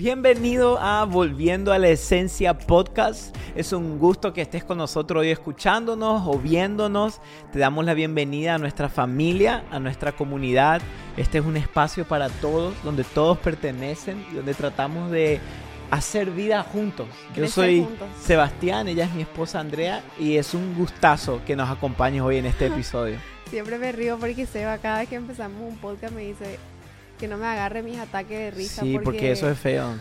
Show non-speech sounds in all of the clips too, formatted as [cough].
Bienvenido a Volviendo a la Esencia Podcast. Es un gusto que estés con nosotros hoy escuchándonos o viéndonos. Te damos la bienvenida a nuestra familia, a nuestra comunidad. Este es un espacio para todos, donde todos pertenecen y donde tratamos de hacer vida juntos. Yo soy Sebastián, ella es mi esposa Andrea y es un gustazo que nos acompañes hoy en este [laughs] episodio. Siempre me río porque Seba cada vez que empezamos un podcast me dice, que no me agarre mis ataques de risa. Sí, porque, eso es feo.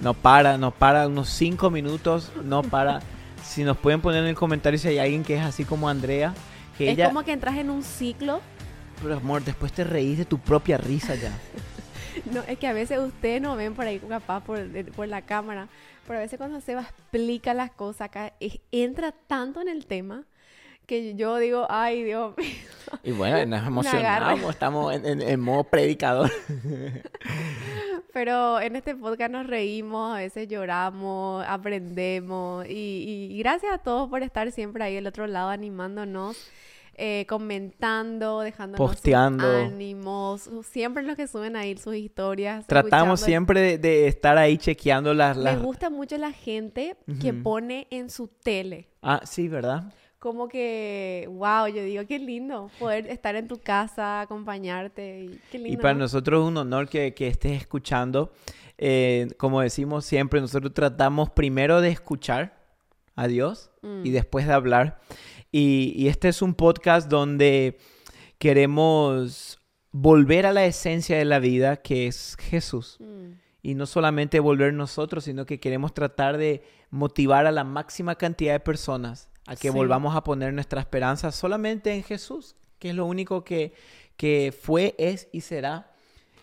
No para, no para unos cinco minutos, no para. si nos pueden poner en el comentario si hay alguien que es así como Andrea. Que es como que entras en un ciclo. Pero amor, después te reís de tu propia risa ya. [laughs] no, es que a veces ustedes no ven por ahí capaz por, por la cámara, pero a veces cuando Seba explica las cosas acá, entra tanto en el tema que yo digo, ay Dios mío. Y bueno, nos [laughs] emocionamos, estamos en, modo predicador. [laughs] Pero en este podcast nos reímos, a veces lloramos, aprendemos y, gracias a todos por estar siempre ahí del otro lado animándonos. Eh, comentando, dejándonos posteando ánimos, siempre los que suben ahí sus historias. Tratamos siempre de, estar ahí chequeando las, Me gusta mucho la gente que pone en su tele. Ah, sí, ¿verdad? Como que, wow, yo digo, qué lindo poder estar en tu casa, acompañarte. Y, qué lindo, y para nosotros es un honor que, que estés escuchando. Eh, como decimos siempre, nosotros tratamos primero de escuchar a Dios y mm. después de hablar. Y, y, este es un podcast donde queremos volver a la esencia de la vida, que es Jesús. Mm. Y no solamente volver nosotros, sino que queremos tratar de motivar a la máxima cantidad de personas a que volvamos a poner nuestra esperanza solamente en Jesús, que es lo único que, que fue, es y será.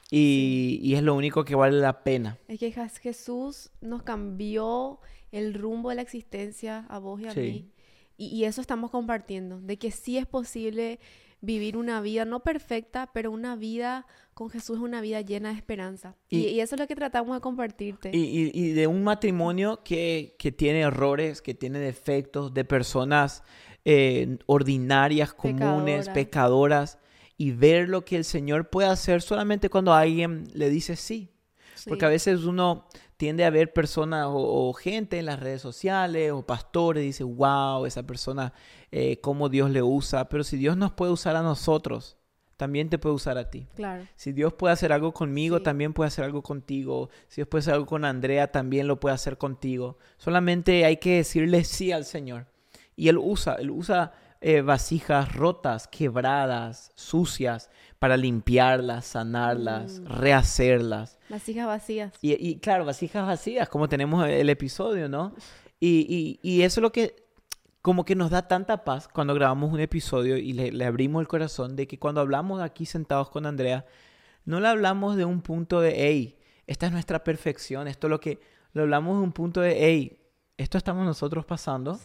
Y, y, es lo único que vale la pena. Es que Jesús nos cambió el rumbo de la existencia a vos y a mí. Y, y, eso estamos compartiendo, de que sí es posible vivir una vida no perfecta, pero una vida con Jesús es una vida llena de esperanza. Y, eso es lo que tratamos de compartirte. Y, de un matrimonio que, tiene errores, que tiene defectos, de personas eh, ordinarias, comunes, pecadoras. y ver lo que el Señor puede hacer solamente cuando alguien le dice sí. Porque a veces uno tiende a ver personas o, gente en las redes sociales o pastores dice, wow, esa persona, eh, cómo Dios le usa. Pero si Dios nos puede usar a nosotros, también te puede usar a ti. Claro. Si Dios puede hacer algo conmigo, también puede hacer algo contigo. Si Dios puede hacer algo con Andrea, también lo puede hacer contigo. Solamente hay que decirle sí al Señor. Y Él usa, Él usa eh, vasijas rotas, quebradas, sucias, para limpiarlas, sanarlas, mm. rehacerlas. Vasijas vacías. Y, claro, vasijas vacías, como tenemos el episodio, ¿no? Y, y, eso es lo que como que nos da tanta paz cuando grabamos un episodio y le, le, abrimos el corazón de que cuando hablamos aquí sentados con Andrea, no le hablamos de un punto de, hey, esta es nuestra perfección, esto es lo que, le hablamos de un punto de, hey, esto estamos nosotros pasando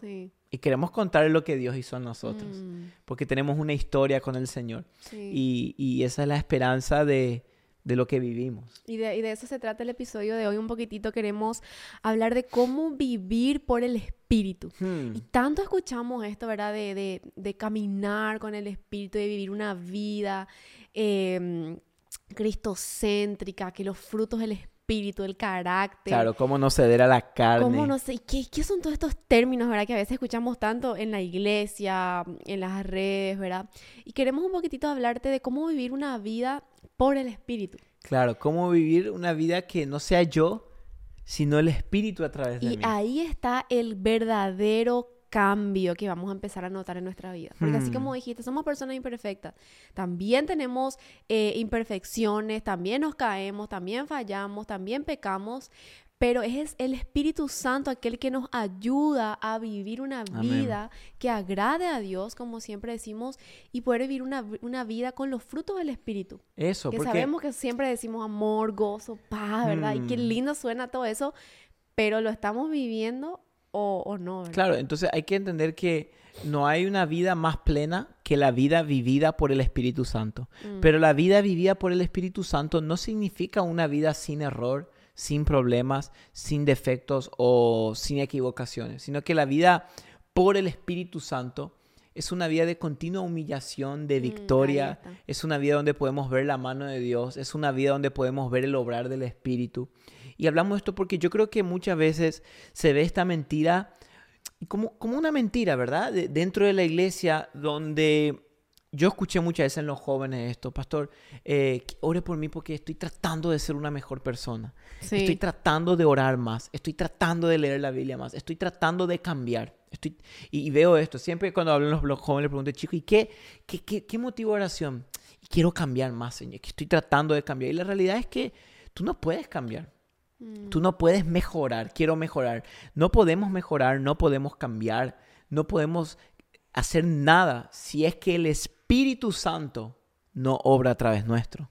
y queremos contar lo que Dios hizo en nosotros, mm. porque tenemos una historia con el Señor y, y, esa es la esperanza de, de lo que vivimos. Y de, y de, eso se trata el episodio de hoy. Un poquitito queremos hablar de cómo vivir por el Espíritu. Hmm. Y tanto escuchamos esto, ¿verdad? De, de, de, caminar con el Espíritu, de vivir una vida eh, cristocéntrica, que los frutos del Espíritu espíritu, el carácter. Claro, cómo no ceder a la carne. Cómo no sé, ¿qué, ¿qué son todos estos términos, verdad? Que a veces escuchamos tanto en la iglesia, en las redes, ¿verdad? Y queremos un poquitito hablarte de cómo vivir una vida por el espíritu. Claro, cómo vivir una vida que no sea yo, sino el espíritu a través de mí. Y ahí está el verdadero cambio que vamos a empezar a notar en nuestra vida. Porque así como hmm. dijiste, somos personas imperfectas. También tenemos eh, imperfecciones, también nos caemos, también fallamos, también pecamos. Pero es el Espíritu Santo aquel que nos ayuda a vivir una vida que agrade a Dios, como siempre decimos, y poder vivir una, una vida con los frutos del Espíritu. Eso, que sabemos que siempre decimos amor, gozo, paz, ¿verdad? Y qué hmm. lindo suena todo eso, pero lo estamos viviendo o, no. Claro, entonces hay que entender que no hay una vida más plena que la vida vivida por el Espíritu Santo. Mm. Pero la vida vivida por el Espíritu Santo no significa una vida sin error, sin problemas, sin defectos o sin equivocaciones, sino que la vida por el Espíritu Santo es una vida de continua humillación, de mm, victoria, es una vida donde podemos ver la mano de Dios, es una vida donde podemos ver el obrar del Espíritu. Y hablamos de esto porque yo creo que muchas veces se ve esta mentira como, como una mentira, ¿verdad? dentro de la iglesia donde yo escuché muchas veces en los jóvenes esto, pastor, eh, ore por mí porque estoy tratando de ser una mejor persona. Estoy tratando de orar más, estoy tratando de leer la Biblia más, estoy tratando de cambiar. Estoy, y, veo esto, siempre cuando hablan los, los jóvenes les pregunto, chico, ¿y qué, qué, qué, qué motivo oración? quiero cambiar más, Señor, que estoy tratando de cambiar. Y la realidad es que tú no puedes cambiar. Tú no puedes mejorar, quiero mejorar. No podemos mejorar, no podemos cambiar, no podemos hacer nada si es que el Espíritu Santo no obra a través nuestro.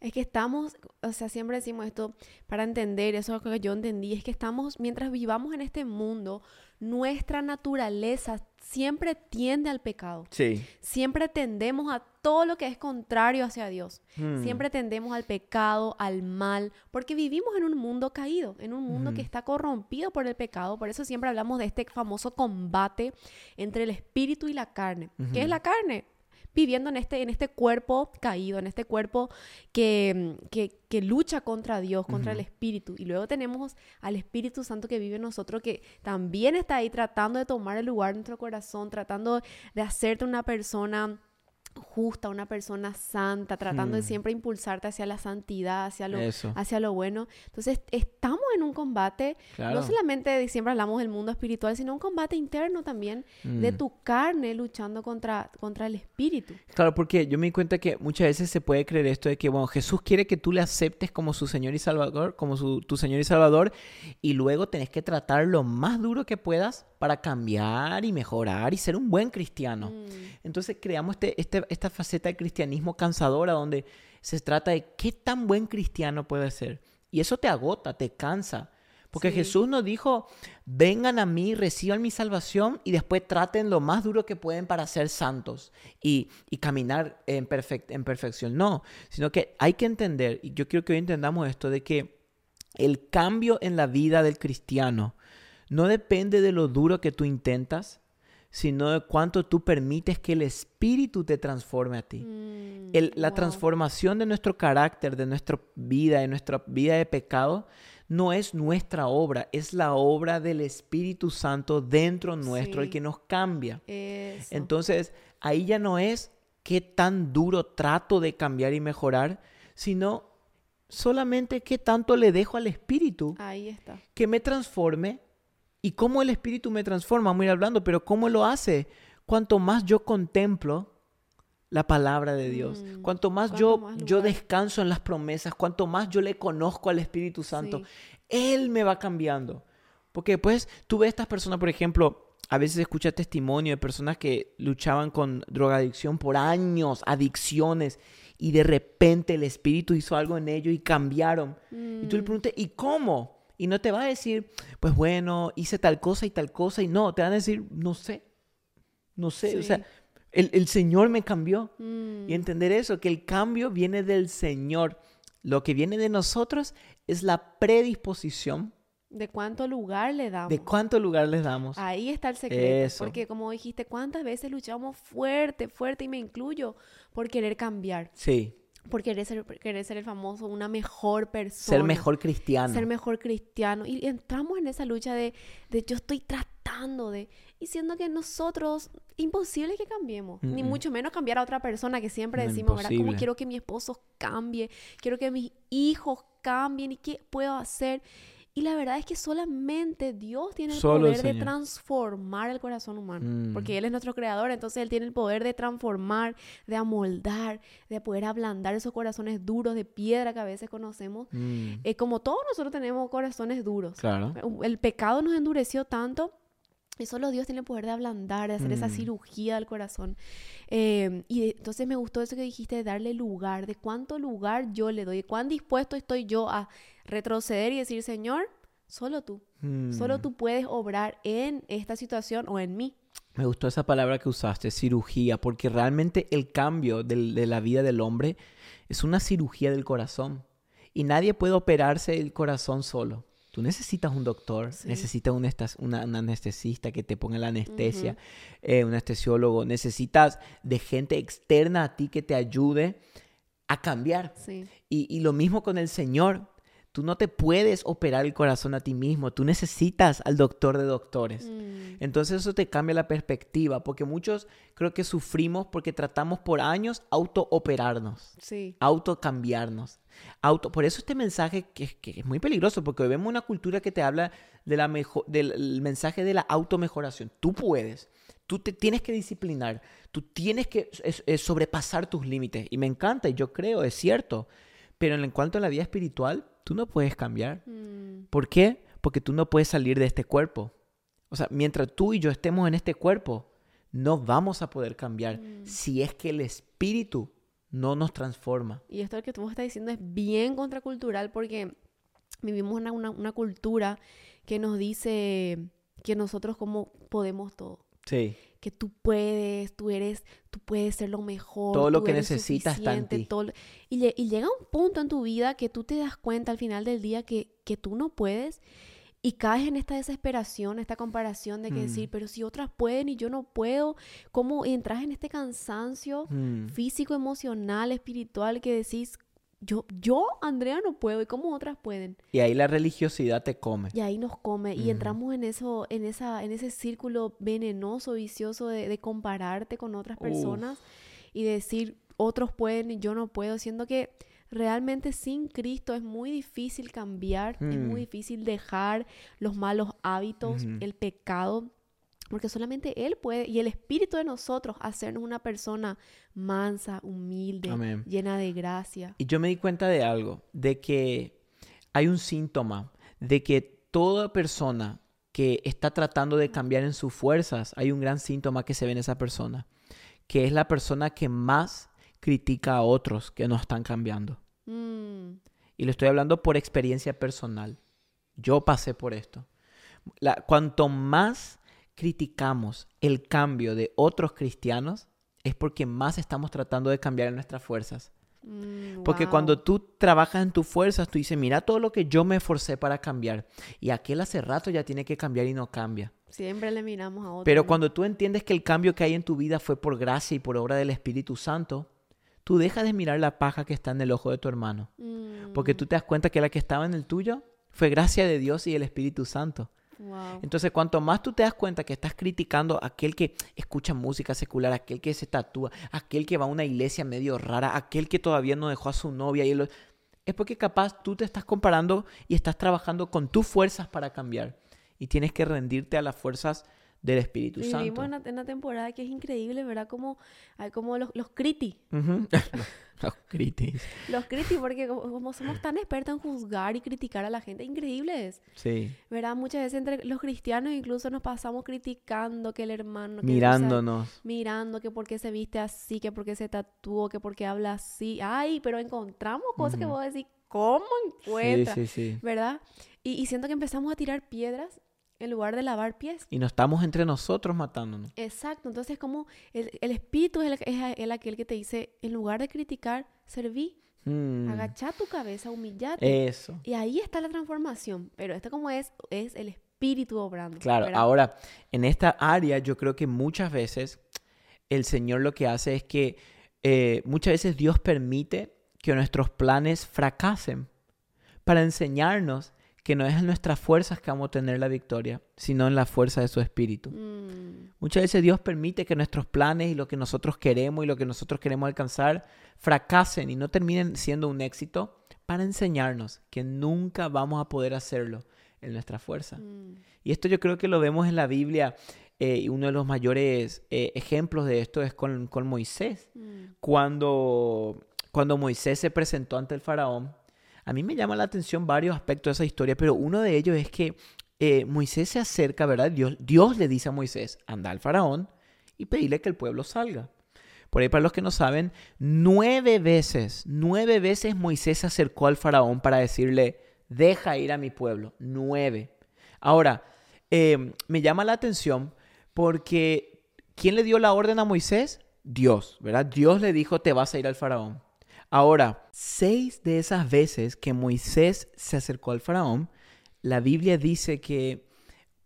Es que estamos, o sea, siempre decimos esto para entender, eso es lo que yo entendí, es que estamos, mientras vivamos en este mundo, nuestra naturaleza siempre tiende al pecado. Sí. Siempre tendemos a todo lo que es contrario hacia Dios. Hmm. Siempre tendemos al pecado, al mal, porque vivimos en un mundo caído, en un mundo que hmm. está corrompido por el pecado. Por eso siempre hablamos de este famoso combate entre el espíritu y la carne. ¿Qué es la carne? Viviendo en este, en este cuerpo caído, en este cuerpo que, que, lucha contra Dios, contra el Espíritu. Y luego tenemos al Espíritu Santo que vive en nosotros, que también está ahí tratando de tomar el lugar de nuestro corazón, tratando de hacerte una persona justa, una persona santa, tratando de hmm. siempre impulsarte hacia la santidad, hacia lo, hacia lo bueno. Entonces, estamos en un combate, no solamente de siempre hablamos del mundo espiritual, sino un combate interno también de hmm. tu carne luchando contra, contra el espíritu. Claro, porque yo me di cuenta que muchas veces se puede creer esto de que, bueno, Jesús quiere que tú le aceptes como su Señor y Salvador, como su, tu Señor y Salvador, y luego tenés que tratar lo más duro que puedas para cambiar y mejorar y ser un buen cristiano. Hmm. Entonces creamos este, este esta faceta del cristianismo cansadora donde se trata de qué tan buen cristiano puede ser. Y eso te agota, te cansa. Porque Jesús nos dijo, vengan a mí, reciban mi salvación y después traten lo más duro que pueden para ser santos y, caminar en, en perfección. No, sino que hay que entender, y yo quiero que hoy entendamos esto, de que el cambio en la vida del cristiano no depende de lo duro que tú intentas, sino de cuánto tú permites que el Espíritu te transforme a ti. Mm, la transformación de nuestro carácter, de nuestra vida, de nuestra vida de pecado, no es nuestra obra, es la obra del Espíritu Santo dentro nuestro, el que nos cambia. Entonces, ahí ya no es qué tan duro trato de cambiar y mejorar, sino solamente qué tanto le dejo al Espíritu ahí está. que me transforme y cómo el Espíritu me transforma, muy hablando, pero cómo lo hace. Cuanto más yo contemplo la palabra de Dios, mm, cuanto más yo, yo descanso en las promesas, cuanto más yo le conozco al Espíritu Santo, Él me va cambiando. Porque pues tú ves estas personas, por ejemplo, a veces escuchas testimonio de personas que luchaban con drogadicción por años, adicciones, y de repente el Espíritu hizo algo en ellos y cambiaron. Y tú le mm. preguntas, ¿y cómo? Y no te va a decir, pues bueno, hice tal cosa y tal cosa. Y no, te van a decir, no sé. No sé. O sea, el, Señor me cambió. Y mm. entender eso, que el cambio viene del Señor. Lo que viene de nosotros es la predisposición. De cuánto lugar le damos. De cuánto lugar les damos. Ahí está el secreto. Porque como dijiste, ¿cuántas veces luchamos fuerte, fuerte, y me incluyo, por querer cambiar? Sí por querer ser, querer ser el famoso, una mejor persona. Ser mejor cristiano. Ser mejor cristiano. Y entramos en esa lucha de, de yo estoy tratando de... Y siendo que nosotros, imposible que cambiemos. Ni mucho menos cambiar a otra persona que siempre decimos, ¿verdad? Como quiero que mi esposo cambie, quiero que mis hijos cambien y qué puedo hacer. Y la verdad es que solamente Dios tiene el poder de transformar el corazón humano, porque mm. Él es nuestro creador, entonces Él tiene el poder de transformar, de amoldar, de poder ablandar esos corazones duros de piedra que a veces conocemos. Mm. Eh, como todos nosotros tenemos corazones duros. Claro. El pecado nos endureció tanto y solo Dios tiene el poder de ablandar, de hacer esa mm. cirugía del corazón. Em, y entonces me gustó eso que dijiste de darle lugar, de cuánto lugar yo le doy, de cuán dispuesto estoy yo a retroceder y decir, Señor, solo tú, solo mm. tú puedes obrar en esta situación o en mí. Me gustó esa palabra que usaste, cirugía, porque realmente el cambio de la vida del hombre es una cirugía del corazón. Y nadie puede operarse el corazón solo. Tú necesitas un doctor, necesitas un, anestesista que te ponga la anestesia, eh, un anestesiólogo, necesitas de gente externa a ti que te ayude a cambiar. Y, lo mismo con el Señor. Tú no te puedes operar el corazón a ti mismo, tú necesitas al doctor de doctores. Mm. Entonces eso te cambia la perspectiva, porque muchos creo que sufrimos porque tratamos por años auto-operarnos, Sí. auto-cambiarnos. Auto, por eso este mensaje que, que es muy peligroso, porque hoy vemos una cultura que te habla de la mejo- del el mensaje de la automejoración. Tú puedes, tú te tienes que disciplinar, tú tienes que es- es sobrepasar tus límites. Y me encanta, y yo creo, es cierto. Pero en cuanto a la vida espiritual, tú no puedes cambiar. Mm. ¿Por qué? Porque tú no puedes salir de este cuerpo. O sea, mientras tú y yo estemos en este cuerpo, no vamos a poder cambiar si es que el espíritu no nos transforma. Y esto que tú me estás diciendo es bien contracultural porque vivimos una, una, una cultura que nos dice que nosotros como podemos todo. Sí. Que tú puedes, tú eres, tú puedes ser lo mejor. Todo lo tú que eres necesitas está en suficiente, ti. todo lo- y, lle- y llega un punto en tu vida que tú te das cuenta al final del día que, que tú no puedes y caes en esta desesperación, esta comparación de que Mm. decir, pero si otras pueden y yo no puedo, ¿cómo entras en este cansancio? Mm. físico, emocional, espiritual, que decís, yo, yo, Andrea, no puedo, y cómo otras pueden. Y ahí la religiosidad te come. Y ahí nos come, y entramos en eso, en esa, en ese círculo venenoso, vicioso de, de compararte con otras Uf. personas y decir, otros pueden y yo no puedo, siendo que realmente sin Cristo es muy difícil cambiar, es Mm. muy difícil dejar los malos hábitos, el pecado, porque solamente Él puede, y el Espíritu de nosotros, hacernos una persona mansa, humilde, Amén. llena de gracia. Y yo me di cuenta de algo, de que hay un síntoma de que toda persona que está tratando de cambiar en sus fuerzas, hay un gran síntoma que se ve en esa persona, que es la persona que más critica a otros que no están cambiando. Mm, Y le estoy hablando por experiencia personal. Yo pasé por esto. La- cuanto más criticamos el cambio de otros cristianos, es porque más estamos tratando de cambiar en nuestras fuerzas. mm, Porque wow. cuando tú trabajas en tus fuerzas, tú dices, mira todo lo que yo me esforcé para cambiar. Y aquel hace rato ya tiene que cambiar y no cambia. Siempre le miramos a otros. Pero cuando tú entiendes que el cambio que hay en tu vida fue por gracia y por obra del Espíritu Santo, tú dejas de mirar la paja que está en el ojo de tu hermano. Porque Mm, tú te das cuenta que la que estaba en el tuyo fue gracia de Dios y el Espíritu Santo. Entonces, cuanto más tú te das cuenta que estás criticando a aquel que escucha música secular, aquel que se tatúa, aquel que va a una iglesia medio rara, aquel que todavía no dejó a su novia, y lo- es porque capaz tú te estás comparando y estás trabajando con tus fuerzas para cambiar. Y tienes que rendirte a las fuerzas del Espíritu Santo. Vivimos en una, temporada que es increíble, ¿verdad? Como, hay como los, los criti, Ujú. [laughs] Los critis. los criti, porque como, como somos tan expertos en juzgar y criticar a la gente, increíble es, Sí. ¿verdad? Muchas veces entre los cristianos incluso nos pasamos criticando que el hermano... que usa- Mirándonos. mirando que por qué se viste así, que por qué se tatuó, que por qué habla así. Ay, pero encontramos cosas que vos decís, ¿cómo Sí, encuentras? sí, sí. ¿Verdad? Y, y siento que empezamos a tirar piedras en lugar de lavar pies. Y no estamos entre nosotros matándonos. Exacto, entonces como el, el espíritu es, el, es el aquel que te dice, en lugar de criticar, serví, Mm, agachá tu cabeza, humillate. Eso. Y ahí está la transformación, pero esto como es, es el espíritu obrando. Claro, ¿verdad? ahora, en esta área yo creo que muchas veces el Señor lo que hace es que eh, muchas veces Dios permite que nuestros planes fracasen para enseñarnos que no es en nuestras fuerzas que vamos a tener la victoria, sino en la fuerza de su Espíritu. Mm, Muchas veces Dios permite que nuestros planes y lo que nosotros queremos y lo que nosotros queremos alcanzar fracasen y no terminen siendo un éxito para enseñarnos que nunca vamos a poder hacerlo en nuestra fuerza. mm, Y esto yo creo que lo vemos en la Biblia eh, y uno de los mayores eh, ejemplos de esto es con, con Moisés. mm. Cuando, cuando Moisés se presentó ante el faraón, a mí me llama la atención varios aspectos de esa historia, pero uno de ellos es que eh, Moisés se acerca, ¿verdad? Dios, Dios le dice a Moisés, anda al faraón y pedirle que el pueblo salga. Por ahí, para los que no saben, nueve veces, nueve veces Moisés se acercó al faraón para decirle, deja ir a mi pueblo. Nueve. Ahora, eh, me llama la atención porque ¿quién le dio la orden a Moisés? Dios, ¿verdad? Dios le dijo, te vas a ir al faraón. Ahora, seis de esas veces que Moisés se acercó al faraón, la Biblia dice que,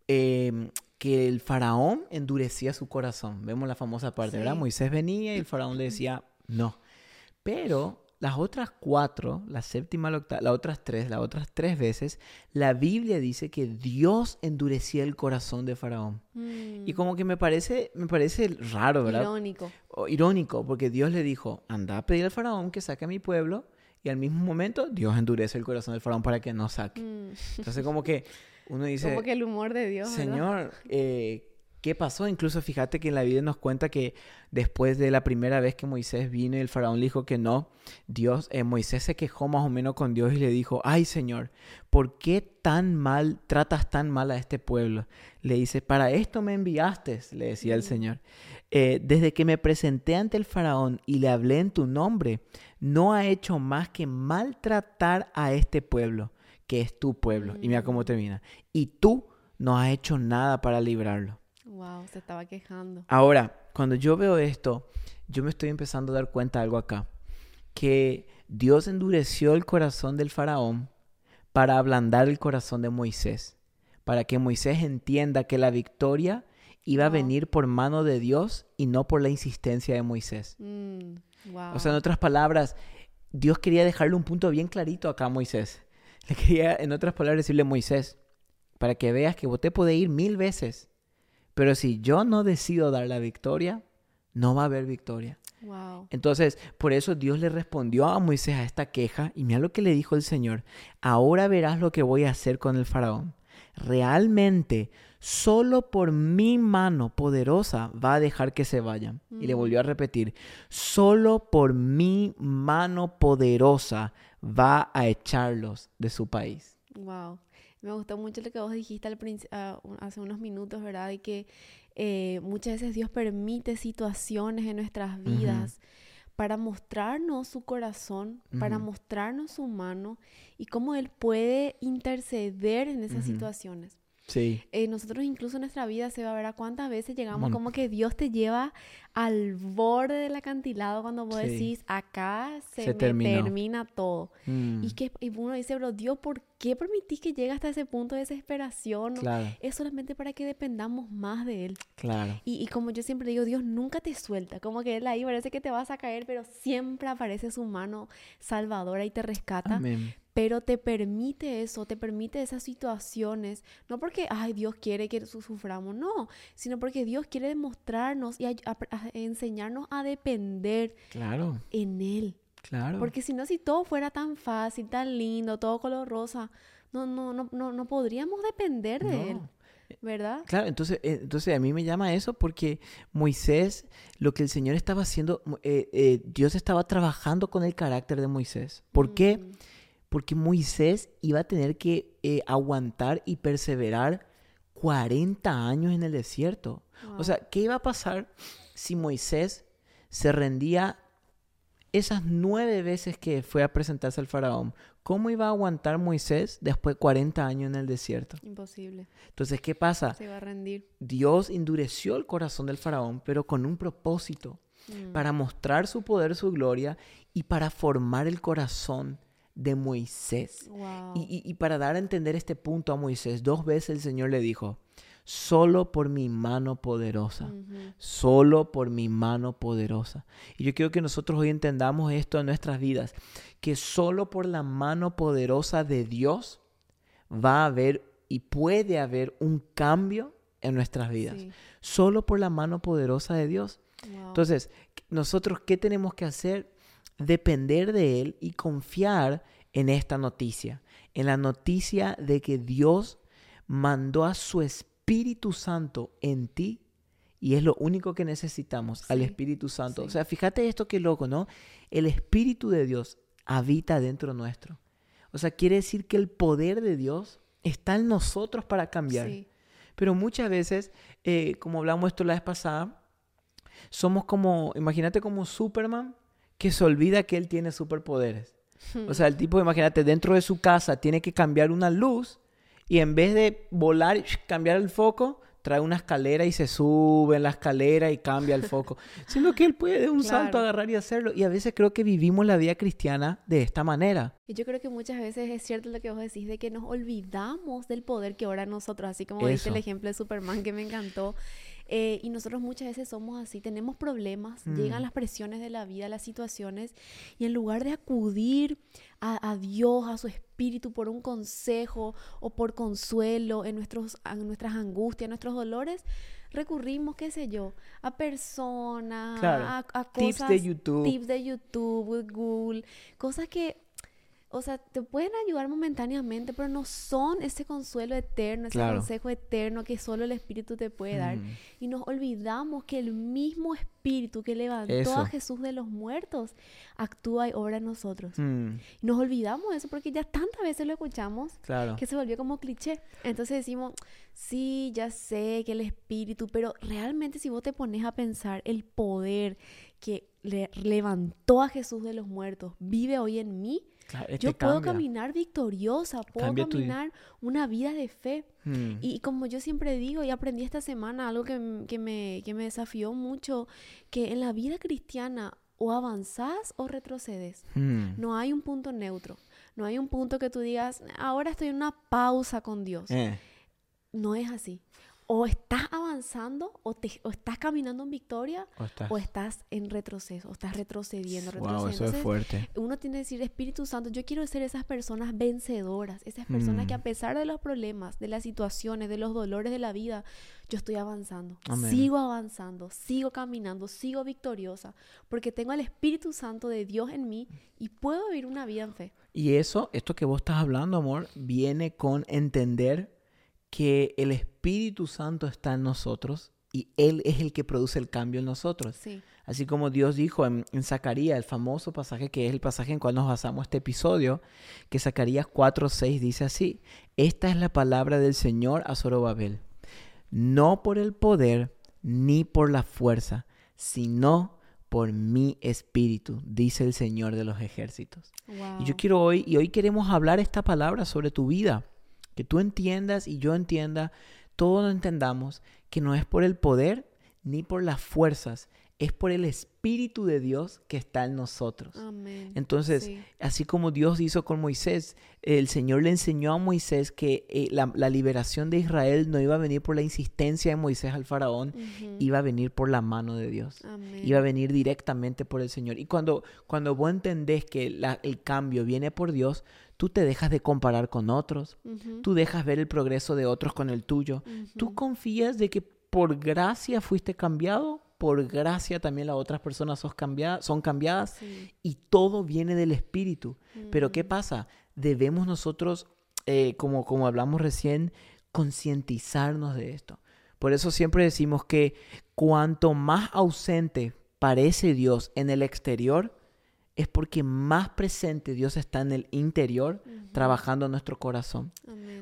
eh, que el faraón endurecía su corazón. Vemos la famosa parte, ¿verdad? Moisés venía y el faraón le decía, no. Pero las otras cuatro, la séptima, la octava, las otras tres, las otras tres veces, la Biblia dice que Dios endurecía el corazón de Faraón. Y Mm, como que me parece, me parece raro, ¿verdad? Irónico. O irónico, porque Dios le dijo, anda a pedir al faraón que saque a mi pueblo, y al mismo momento Dios endurece el corazón del faraón para que no saque. Mm, Entonces como que uno dice, Como que el humor de Dios. Señor, eh, ¿qué pasó? Incluso fíjate que en la Biblia nos cuenta que después de la primera vez que Moisés vino y el faraón le dijo que no, Dios, eh, Moisés se quejó más o menos con Dios y le dijo, ay Señor, ¿por qué tan mal, tratas tan mal a este pueblo? Le dice, para esto me enviaste, le decía el Mm. Señor. "Eh, desde que me presenté ante el faraón y le hablé en tu nombre, no ha hecho más que maltratar a este pueblo, que es tu pueblo. Y mira cómo Mm. termina. Y tú no has hecho nada para librarlo. Wow, se estaba quejando. Ahora, cuando yo veo esto, yo me estoy empezando a dar cuenta de algo acá. Que Dios endureció el corazón del faraón para ablandar el corazón de Moisés. Para que Moisés entienda que la victoria iba a venir por mano de Dios y no por la insistencia de Moisés. Mm, wow. O sea, en otras palabras, Dios quería dejarle un punto bien clarito acá a Moisés. Le quería, en otras palabras, decirle Moisés, para que veas que vos te podés ir mil veces, pero si yo no decido dar la victoria, no va a haber victoria. wow. Entonces, por eso Dios le respondió a Moisés a esta queja y mira lo que le dijo el Señor, ahora verás lo que voy a hacer con el faraón. Realmente, solo por mi mano poderosa va a dejar que se vayan. Y le Mm. volvió a repetir, solo por mi mano poderosa va a echarlos de su país. Wow. Me gustó mucho lo que vos dijiste al ah, hace unos minutos, ¿verdad? Y que eh, muchas veces Dios permite situaciones en nuestras vidas para mostrarnos su corazón, para mostrarnos su mano y cómo Él puede interceder en esas situaciones. Sí, Eh, nosotros incluso en nuestra vida se va a ver a cuántas veces llegamos Mon- como que Dios te lleva al borde del acantilado cuando vos Sí. decís, acá se, Se me termina todo. Mm, Y que y uno dice, pero Dios, ¿por qué permitís que llegue hasta ese punto de desesperación? claro, Es solamente para que dependamos más de Él. claro. Y, y como yo siempre digo, Dios nunca te suelta. Como que Él ahí parece que te vas a caer, pero siempre aparece su mano salvadora y te rescata. Amén. Pero te permite eso, te permite esas situaciones. No porque, ay, Dios quiere que su- suframos, no. Sino porque Dios quiere demostrarnos y a- a- a enseñarnos a depender Claro, en Él. claro. Porque si no, si todo fuera tan fácil, tan lindo, todo color rosa, no, no, no, no, no podríamos depender de Él, No. ¿verdad? Claro, entonces, eh, entonces a mí me llama eso porque Moisés, lo que el Señor estaba haciendo, eh, eh, Dios estaba trabajando con el carácter de Moisés. ¿Por qué? Porque Moisés iba a tener que eh, aguantar y perseverar 40 años en el desierto. O sea, ¿qué iba a pasar si Moisés se rendía esas nueve veces que fue a presentarse al faraón? ¿Cómo iba a aguantar Moisés después de 40 años en el desierto? Imposible. Entonces, ¿qué pasa? Se va a rendir. Dios endureció el corazón del faraón, pero con un propósito, Mm, para mostrar su poder, su gloria y para formar el corazón de Moisés. wow. Y, y- y para dar a entender este punto a Moisés, dos veces el Señor le dijo, solo por mi mano poderosa, Ujú. solo por mi mano poderosa. Y yo quiero que nosotros hoy entendamos esto en nuestras vidas, que solo por la mano poderosa de Dios va a haber y puede haber un cambio en nuestras vidas. Sí, Solo por la mano poderosa de Dios. wow. Entonces, nosotros, ¿qué tenemos que hacer? Depender de Él y confiar en esta noticia, en la noticia de que Dios mandó a su Espíritu Santo en ti y es lo único que necesitamos, al Espíritu Santo. O sí. sea, fíjate esto que loco, ¿no? El Espíritu de Dios habita dentro nuestro. O sea, quiere decir que el poder de Dios está en nosotros para cambiar. Sí, Pero muchas veces, eh, como hablamos esto la vez pasada, somos como, imagínate como Superman que se olvida que él tiene superpoderes. O sea, el tipo, imagínate, dentro de su casa tiene que cambiar una luz y en vez de volar cambiar el foco, trae una escalera y se sube en la escalera y cambia el foco. [laughs] Sino que él puede de un salto agarrar y hacerlo. Y a veces creo que vivimos la vida cristiana de esta manera. Y yo creo que muchas veces es cierto lo que vos decís de que nos olvidamos del poder que ora nosotros, así como diste el Eso. ejemplo de Superman que me encantó. Eh, y nosotros muchas veces somos así, tenemos problemas, llegan las presiones de la vida, las situaciones, y en lugar de acudir a, Dios, a su Espíritu por un consejo o por consuelo en, nuestros, en nuestras angustias, en nuestros dolores, recurrimos, qué sé yo, a personas, a, a, cosas, tips de YouTube, tips de YouTube, Google, cosas que o sea, te pueden ayudar momentáneamente, pero no son ese consuelo eterno, ese consejo eterno que solo el Espíritu te puede dar. Mm. Y nos olvidamos que el mismo Espíritu que levantó a Jesús de los muertos actúa y obra en nosotros. Mm. Y nos olvidamos de eso porque ya tantas veces lo escuchamos que se volvió como cliché. Entonces decimos, sí, ya sé que el Espíritu, pero realmente si vos te pones a pensar el poder que le levantó a Jesús de los muertos vive hoy en mí, este yo puedo caminar victoriosa, puedo caminar una vida de fe. Hmm. Y, como yo siempre digo, y aprendí esta semana algo que, me, que me desafió mucho, que en la vida cristiana o avanzás o retrocedes. Hmm. No hay un punto neutro. No hay un punto que tú digas, ahora estoy en una pausa con Dios. Eh. No es así o estás avanzando o, te, o estás caminando en victoria o estás, en retroceso, o estás retrocediendo, retrocediendo. Wow, eso es fuerte. Uno tiene que decir, Espíritu Santo, yo quiero ser esas personas vencedoras, esas personas que a mm. pesar de los problemas, de las situaciones, de los dolores de la vida, yo estoy avanzando, sigo avanzando, sigo caminando, sigo victoriosa, porque tengo al Espíritu Santo de Dios en mí y puedo vivir una vida en fe. Y eso, esto que vos estás hablando, amor, viene con entender que el Espíritu Santo está en nosotros y Él es el que produce el cambio en nosotros. Así como Dios dijo en, Zacarías, el famoso pasaje que es el pasaje en cual nos basamos este episodio, que Zacarías 4.6 dice así, esta es la palabra del Señor a Zorobabel, no por el poder ni por la fuerza, sino por mi espíritu, dice el Señor de los ejércitos. Y yo quiero hoy, y hoy queremos hablar esta palabra sobre tu vida que tú entiendas y yo entienda, todos entendamos que no es por el poder ni por las fuerzas, es por el Espíritu de Dios que está en nosotros. Entonces, así como Dios hizo con Moisés, el Señor le enseñó a Moisés que eh, la, liberación de Israel no iba a venir por la insistencia de Moisés al faraón, iba a venir por la mano de Dios. Iba a venir directamente por el Señor. Y cuando, cuando vos entendés que el cambio viene por Dios, tú te dejas de comparar con otros, tú dejas ver el progreso de otros con el tuyo, tú confías de que por gracia fuiste cambiado, por gracia también las otras personas son, son cambiadas y todo viene del Espíritu. Pero ¿qué pasa? Debemos nosotros, eh, como, como hablamos recién, concientizarnos de esto. Por eso siempre decimos que cuanto más ausente parece Dios en el exterior, es porque más presente Dios está en el interior, trabajando en nuestro corazón.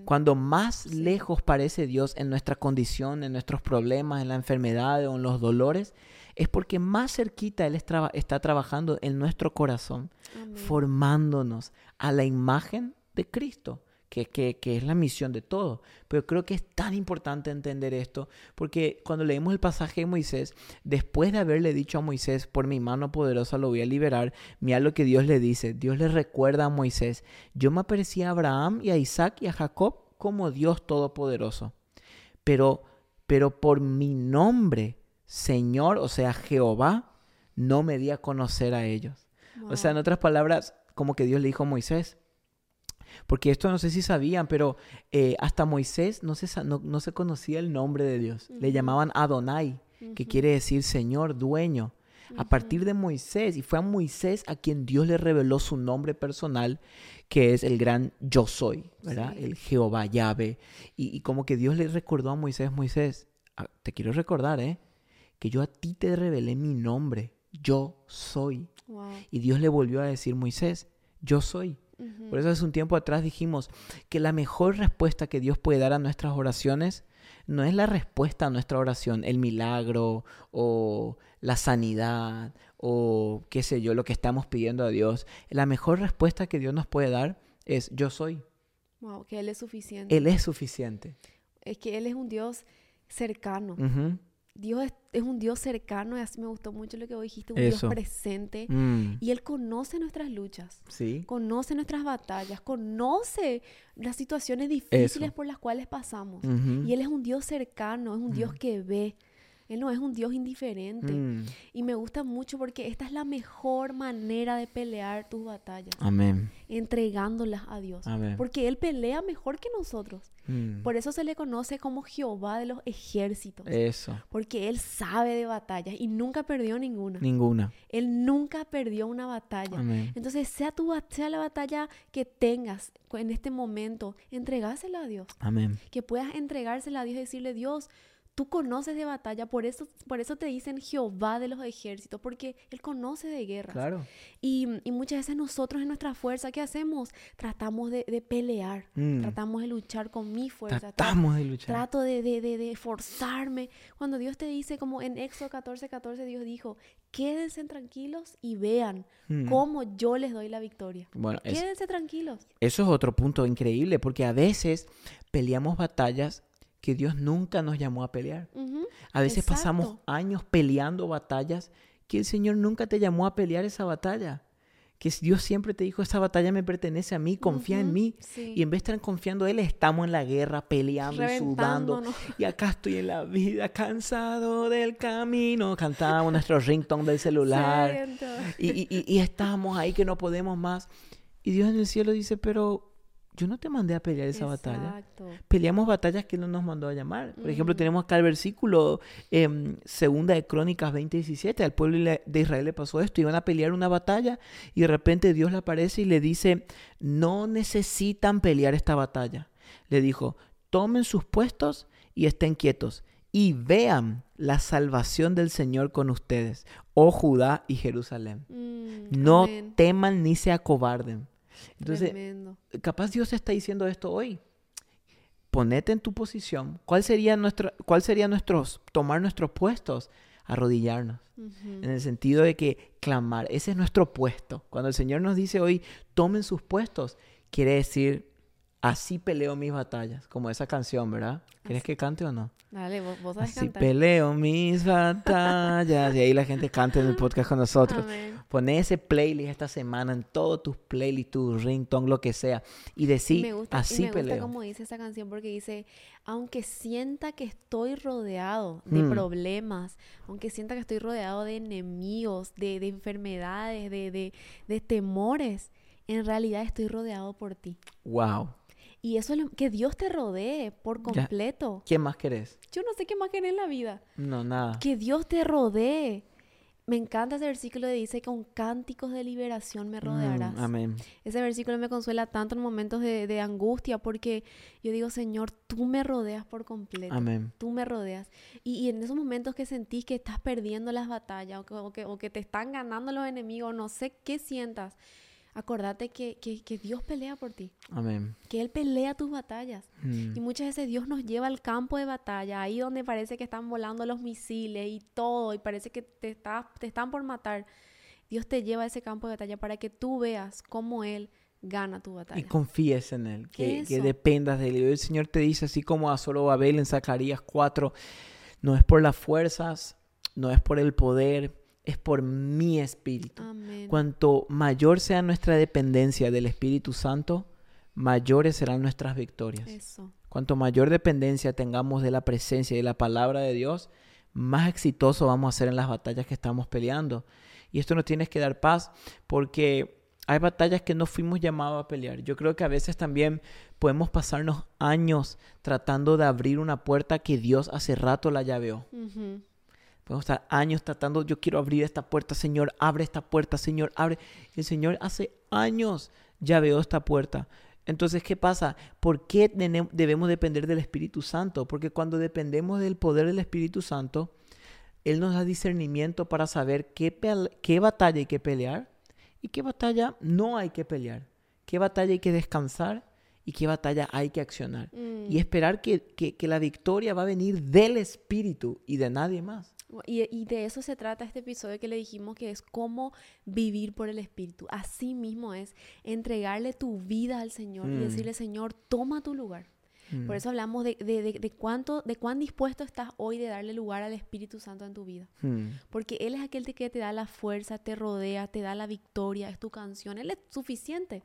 Cuando más lejos parece Dios en nuestra condición, en nuestros problemas, en la enfermedad o en los dolores, es porque más cerquita Él está trabajando en nuestro corazón, formándonos a la imagen de Cristo que, es la misión de todo. Pero creo que es tan importante entender esto, porque cuando leemos el pasaje de Moisés, después de haberle dicho a Moisés, por mi mano poderosa lo voy a liberar, mira lo que Dios le dice. Dios le recuerda a Moisés, yo me aparecía a Abraham y a Isaac y a Jacob como Dios todopoderoso. Pero, pero por mi nombre, Señor, o sea, Jehová, no me di a conocer a ellos. O sea, en otras palabras, como que Dios le dijo a Moisés, porque esto no sé si sabían, pero eh, hasta Moisés no se, no, se conocía el nombre de Dios. Le llamaban Adonai, que quiere decir Señor, dueño. A partir de Moisés, y fue a Moisés a quien Dios le reveló su nombre personal, que es el gran yo soy, ¿verdad? El Jehová Yahvé. Y, como que Dios le recordó a Moisés, Moisés, te quiero recordar, ¿eh? Que yo a ti te revelé mi nombre, yo soy. Y Dios le volvió a decir, Moisés, yo soy. Por eso hace un tiempo atrás dijimos que la mejor respuesta que Dios puede dar a nuestras oraciones no es la respuesta a nuestra oración, el milagro o la sanidad o qué sé yo, lo que estamos pidiendo a Dios. La mejor respuesta que Dios nos puede dar es yo soy. Wow, que Él es suficiente. Él es suficiente. Es que Él es un Dios cercano. Dios es, un Dios cercano y así me gustó mucho lo que vos dijiste, un Dios presente. Mm. Y Él conoce nuestras luchas, ¿Sí? conoce nuestras batallas, conoce las situaciones difíciles por las cuales pasamos. Y Él es un Dios cercano, es un Dios que ve. Él no es un Dios indiferente. Mm. Y me gusta mucho porque esta es la mejor manera de pelear tus batallas, Amén. entregándolas a Dios. Amén. Porque Él pelea mejor que nosotros. Mm. Por eso se le conoce como Jehová de los ejércitos. Eso. Porque Él sabe de batallas y nunca perdió ninguna. Ninguna. Él nunca perdió una batalla. Amén. Entonces, sea, tu, sea la batalla que tengas en este momento, entregásela a Dios. Amén. Que puedas entregársela a Dios y decirle, Dios, tú conoces de batalla, por eso, por eso te dicen Jehová de los ejércitos, porque Él conoce de guerras. Claro. Y, y muchas veces nosotros en nuestra fuerza, ¿qué hacemos? Tratamos de, de pelear, Mm. tratamos de luchar con mi fuerza. tra- Tratamos de luchar. Trato de, de, de, de forzarme. Cuando Dios te dice, como en Éxodo 14, 14, Dios dijo, quédense tranquilos y vean Mm. cómo yo les doy la victoria. Bueno, es- Quédense tranquilos. eso es otro punto increíble, porque a veces peleamos batallas que Dios nunca nos llamó a pelear. A veces pasamos años peleando batallas que el Señor nunca te llamó a pelear esa batalla. Que Dios siempre te dijo, esa batalla me pertenece a mí, confía en mí. sí. Y en vez de estar confiando en Él, estamos en la guerra, peleando y sudando. Y acá estoy en la vida, cansado del camino. Cantábamos nuestro ringtone del celular. Siento. Y, y, y- y estamos ahí que no podemos más. Y Dios en el cielo dice, pero yo no te mandé a pelear esa batalla. Exacto. Peleamos batallas que Él no nos mandó a llamar. Por ejemplo, tenemos acá el versículo em, segunda de Crónicas 20:17. Al pueblo de Israel le pasó esto. Iban a pelear una batalla y de repente Dios le aparece y le dice, no necesitan pelear esta batalla. Le dijo, tomen sus puestos y estén quietos y vean la salvación del Señor con ustedes, oh Judá y Jerusalén. Mm, No amén. teman ni se acobarden. Entonces, Tremendo. capaz Dios está diciendo esto hoy. Ponete en tu posición. ¿Cuál sería nuestro, cuál sería nuestros, tomar nuestros puestos? Arrodillarnos. En el sentido de que clamar, ese es nuestro puesto. Cuando el Señor nos dice hoy, tomen sus puestos, quiere decir, así peleo mis batallas. Como esa canción, ¿verdad? ¿Quieres que cante o no? Dale, vos, vos sabes Así cantar. peleo mis batallas. Y ahí la gente canta en el podcast con nosotros. Amén. Poné ese playlist esta semana en todos tus playlists, tu ringtone, lo que sea. Y me gusta, y así me gusta peleo. como dice esa canción porque dice, aunque sienta que estoy rodeado de Mm. problemas, aunque sienta que estoy rodeado de enemigos, de, de enfermedades, de, de, de temores, en realidad estoy rodeado por ti. Wow. Y eso es lo- que Dios te rodee por Ya. completo. ¿Quién más querés? Yo no sé qué más querés en la vida. No, nada. Que Dios te rodee. Me encanta ese versículo que dice, con cánticos de liberación me Mm, rodearás. amén. Ese versículo me consuela tanto en momentos de, de angustia porque yo digo, Señor, tú me rodeas por completo. Amén. Tú me rodeas. Y, y en esos momentos que sentís que estás perdiendo las batallas o que, o que- o que te están ganando los enemigos, no sé qué sientas, acordate que, que- que Dios pelea por ti, Amén. que Él pelea tus batallas. Mm, Y muchas veces Dios nos lleva al campo de batalla, ahí donde parece que están volando los misiles y todo, y parece que te, está- te están por matar. Dios te lleva a ese campo de batalla para que tú veas cómo Él gana tu Y batalla. confíes en Él, que, que dependas de Él. Y el Señor te dice, así como a Zorobabel en Zacarías 4, no es por las fuerzas, no es por el poder, es por mi espíritu. Amén. Cuanto mayor sea nuestra dependencia del Espíritu Santo, mayores serán nuestras victorias. Eso. Cuanto mayor dependencia tengamos de la presencia y de la palabra de Dios, más exitoso vamos a ser en las batallas que estamos peleando. Y esto nos tiene que dar paz porque hay batallas que no fuimos llamados a pelear. Yo creo que a veces también podemos pasarnos años tratando de abrir una puerta que Dios hace rato la llaveó. Ujú. Podemos estar años tratando, yo quiero abrir esta puerta, Señor, abre esta puerta, Señor, abre. El Señor hace años llaveó esta puerta. Entonces, ¿qué pasa? ¿Por qué debemos depender del Espíritu Santo? Porque cuando dependemos del poder del Espíritu Santo, Él nos da discernimiento para saber qué, qué batalla hay que pelear y qué batalla no hay que pelear. Qué batalla hay que descansar y qué batalla hay que accionar. Mm. Y esperar que, que- que la victoria va a venir del Espíritu y de nadie más. Y, y de eso se trata este episodio que le dijimos que es cómo vivir por el Espíritu. Así mismo es entregarle tu vida al Señor y Mm. decirle, Señor, toma tu lugar. Mm. Por eso hablamos de, de- de- de cuánto, de cuán dispuesto estás hoy de darle lugar al Espíritu Santo en tu vida. Mm. Porque Él es aquel que- que te da la fuerza, te rodea, te da la victoria, es tu canción. Él es suficiente.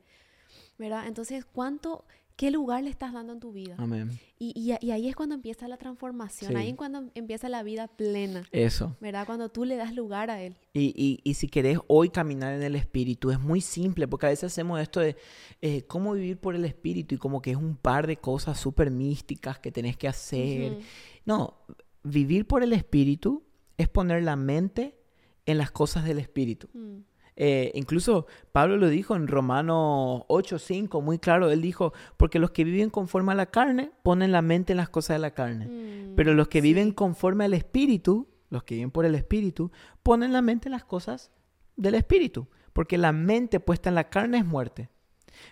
¿Verdad? Entonces, ¿cuánto ¿Qué lugar le estás dando en tu vida? Amén. Y, y, y ahí es cuando empieza la transformación, Sí. ahí es cuando empieza la vida plena, Eso. ¿verdad? Cuando tú le das lugar a Él. Y, y, y si querés hoy caminar en el Espíritu, es muy simple, porque a veces hacemos esto de eh, cómo vivir por el Espíritu y como que es un par de cosas súper místicas que tenés que hacer. No, vivir por el Espíritu es poner la mente en las cosas del Espíritu. Mm. Eh, incluso Pablo lo dijo en Romanos 8:5, muy claro, él dijo, porque los que viven conforme a la carne ponen la mente en las cosas de la carne, Mm, pero los que sí. viven conforme al Espíritu, los que viven por el Espíritu, ponen la mente en las cosas del Espíritu, porque la mente puesta en la carne es muerte,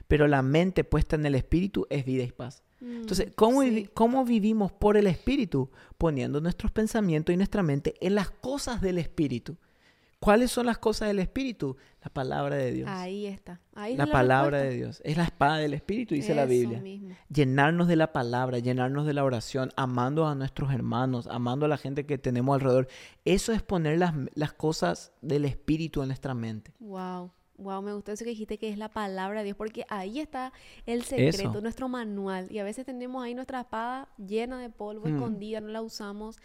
pero la mente puesta en el Espíritu es vida y paz. Entonces, Mm, ¿cómo, sí. vivi- ¿cómo vivimos por el Espíritu? Poniendo nuestros pensamientos y nuestra mente en las cosas del Espíritu. ¿Cuáles son las cosas del Espíritu? La palabra de Dios. Ahí está. Ahí la está palabra respuesta. de Dios. Es la espada del Espíritu, dice la Biblia. mismo. Llenarnos de la palabra, llenarnos de la oración, amando a nuestros hermanos, amando a la gente que tenemos alrededor. Eso es poner las, las cosas del Espíritu en nuestra mente. Wow. Wow, me gustó eso que dijiste que es la palabra de Dios, porque ahí está el secreto, Eso. nuestro manual. Y a veces tenemos ahí nuestra espada llena de polvo, Mm. escondida, no la usamos.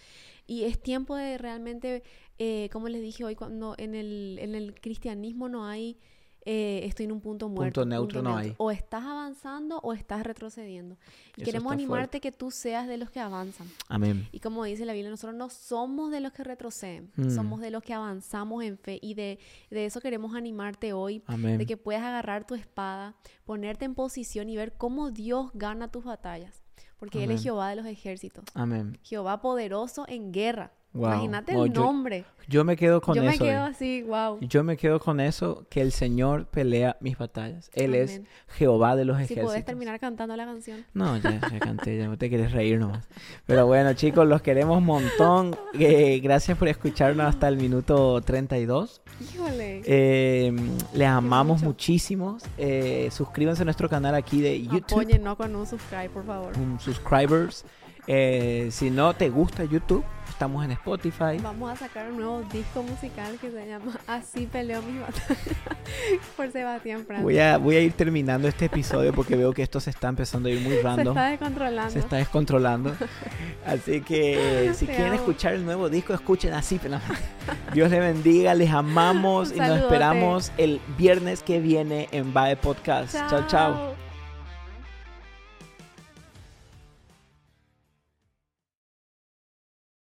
Y es tiempo de realmente, eh, como les dije hoy, cuando en el, en el cristianismo no hay, eh, estoy en un punto muerto. neutro no hay. O estás avanzando o estás retrocediendo. Y Eso queremos animarte que tú seas de los que avanzan. Amén. Y como dice la Biblia, nosotros no somos de los que retroceden, Mm. somos de los que avanzamos en fe. Y de, de eso queremos animarte hoy, Amén. de que puedas agarrar tu espada, ponerte en posición y ver cómo Dios gana tus batallas. Porque Él es. Jehová de los ejércitos, Amén. Jehová poderoso en guerra. Wow. Imagínate No, el nombre. Yo me quedo con Yo me eso. quedo eh. así, wow. Yo me quedo con eso, que el Señor pelea mis batallas. Él es. Jehová de los Si ejércitos. podés terminar cantando la canción. No, ya, [laughs] ya canté, ya no te quieres reír nomás. Pero bueno, chicos, los queremos un montón. [laughs] Eh, gracias por escucharnos hasta el minuto 32. Híjole. Eh, les amamos muchísimo. Eh, suscríbanse a nuestro canal aquí de YouTube. Apóyennos con un subscribe, por favor. un subscribers. Eh, si no te gusta YouTube, estamos en Spotify. Vamos a sacar un nuevo disco musical que se llama Así peleo mis batallas [laughs] por Sebastián Franco. Voy a, voy a ir terminando este episodio porque veo que esto se está empezando a ir muy Se random. está descontrolando. se está descontrolando. [laughs] Así que si Te quieren amo. escuchar el nuevo disco, escuchen así. pero- Dios les bendiga, les amamos Un y nos esperamos el viernes que viene en Bae Podcast. chao. chao.